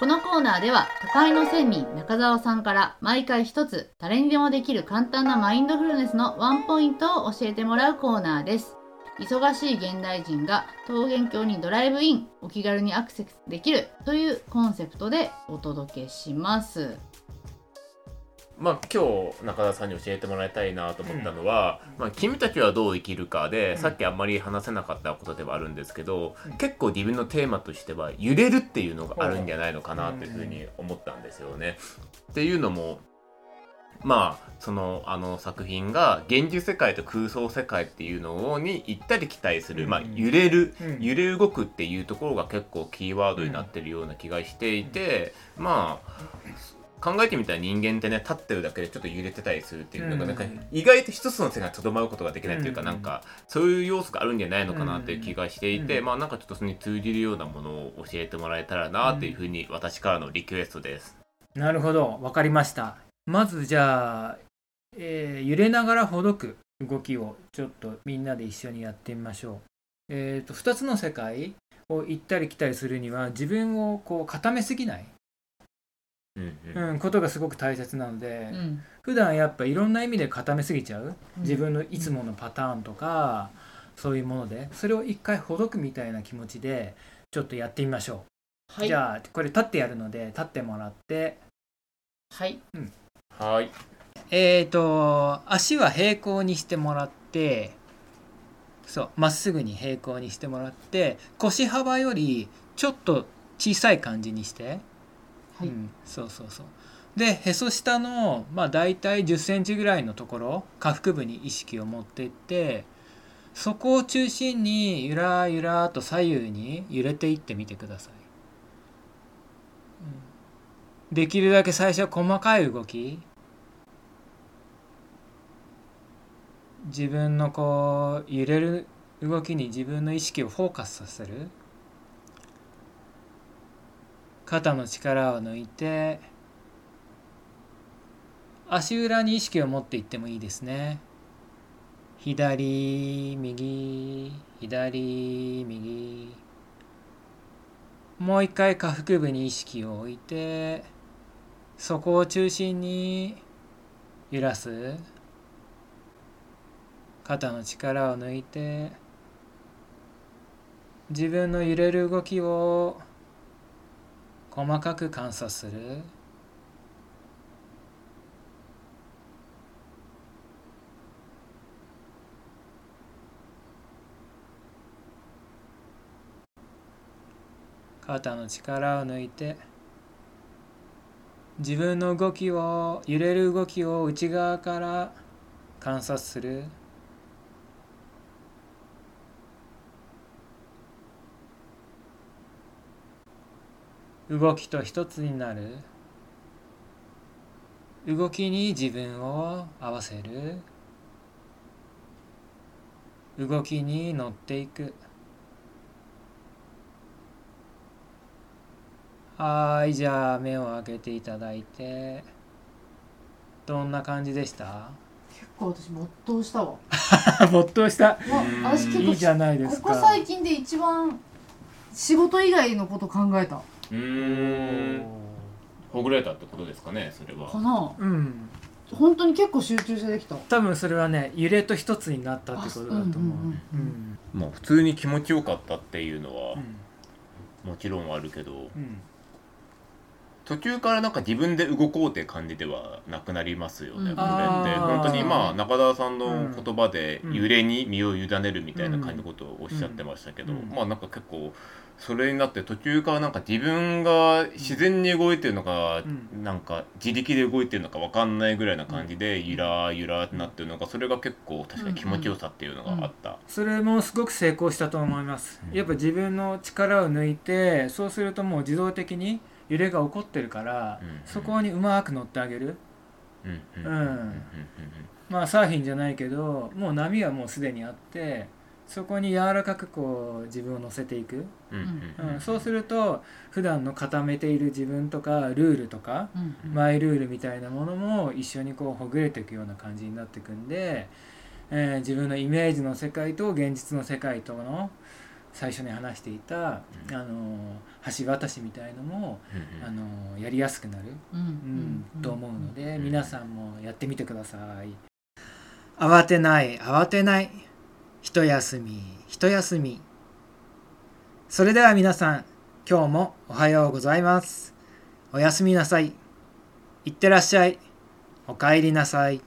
S3: このコーナーでは都会の仙人中澤さんから毎回一つ誰にでもできる簡単なマインドフルネスのワンポイントを教えてもらうコーナーです。忙しい現代人が桃源郷にドライブインお気軽にアクセスできるというコンセプトでお届けします。
S2: まあ今日中田さんに教えてもらいたいなと思ったのは、まあ、君たちはどう生きるかで、
S1: うん。
S2: さっきあんまり話せなかったことではあるんですけど、
S1: うん。
S2: 結構自分のテーマとしては揺れるっていうのがあるんじゃないのかなというふうに思ったんですよね。っていうのもまあそのあの作品が現実世界と空想世界っていうのに行ったり来たりする、まあ、
S1: うん。
S2: 揺れる、
S1: うん。
S2: 揺れ動くっていうところが結構キーワードになってるような気がしていて、まあ考えてみたら人間ってね立ってるだけでちょっと揺れてたりするっていうのが、
S1: うん。
S2: なんか意外と一つの世界にとどまることができないっていうか、
S1: うん。
S2: なんかそういう要素があるんじゃないのかなっていう気がしていて、
S1: うん。
S2: まあなんかちょっとそれに通じるようなものを教えてもらえたらなっていうふうに私からのリクエストです。
S1: なるほど。わかりました。まずじゃあ、えー揺れながらほどく動きをちょっとみんなで一緒にやってみましょう。えっ、と2つの世界を行ったり来たりするには自分をこう固めすぎない、
S2: うんうん。
S1: うん、ことがすごく大切なので、
S3: うん。
S1: 普段やっぱいろんな意味で固めすぎちゃう？自分のいつものパターンとか、そういうもので。それを一回ほどくみたいな気持ちでちょっとやってみましょう、
S3: はい。
S1: じゃあこれ立ってやるので立ってもらって。
S3: はい。
S2: はい。
S1: えーと足は平行にしてもらってそうまっすぐに平行にしてもらって腰幅よりちょっと小さい感じにして、
S3: はい、
S1: うん、そうそうそう。でへそ下のまあ大体1 0センチぐらいのところ下腹部に意識を持っていってそこを中心にゆらゆらと左右に揺れていってみてください、うん。できるだけ最初は細かい動き。自分のこう揺れる動きに自分の意識をフォーカスさせる肩の力を抜いて足裏に意識を持っていってもいいですね。左右左右。もう一回下腹部に意識を置いてそこを中心に揺らす。肩の力を抜いて自分の揺れる動きを細かく観察する。肩の力を抜いて自分の動きを揺れる動きを内側から観察する。動きと一つになる。動きに自分を合わせる。動きに乗っていく。はーいじゃあ目を開けていただいて。どんな感じでした？
S3: 結構私没頭したわ。
S1: 没頭した？
S3: わ私結構
S1: いいじゃないですか。
S3: ここ最近で一番仕事以外のこと考えた
S2: うーん。ほぐれたってことですかねそれは。
S3: かな。
S1: うん。
S3: 本当に結構集中してできた。
S1: 多分それはね揺れと一つになったってことだと思う。
S3: あうんう
S2: まあ普通に気持ちよかったっていうのは
S1: うん。
S2: もちろんあるけど
S1: うん
S2: 途中からなんか自分で動こうって感じではなくなりますよね、
S3: うん。
S2: これって。本当にまあ中田さんの言葉で
S1: うん
S2: 揺れに身を委ねるみたいな感じのことをおっしゃってましたけど、
S1: うん。
S2: まあなんか結構それになって途中からなんか自分が自然に動いてるのか、
S1: うん。
S2: なんか自力で動いてるのか分かんないぐらいな感じでゆらゆらってなってるのがそれが結構確かに気持ちよさっていうのがあった。
S1: それもすごく成功したと思います。
S2: うん。
S1: やっぱ自分の力を抜いてそうするともう自動的に揺れが起こってるから、
S2: うん
S1: そこにうまく乗ってあげる。
S2: うん
S1: うんまあサーフィンじゃないけどもう波はもうすでにあってそこに柔らかくこう自分を乗せていく、
S2: うん
S1: うん、そうすると普段の固めている自分とかルールとか
S3: うん。
S2: うん
S1: マイルールみたいなものも一緒にこうほぐれていくような感じになっていくんで、えー自分のイメージの世界と現実の世界との最初に話していた、
S2: うん。
S1: あの橋渡しみたいのも、
S2: うん
S1: あのやりやすくなる、
S3: うん
S1: うんと思うので、
S2: うん。
S1: 皆さんもやってみてください。慌てない慌てない一休み一休み。それでは皆さん今日もおはようございます。おやすみなさい。いってらっしゃい。おかえりなさい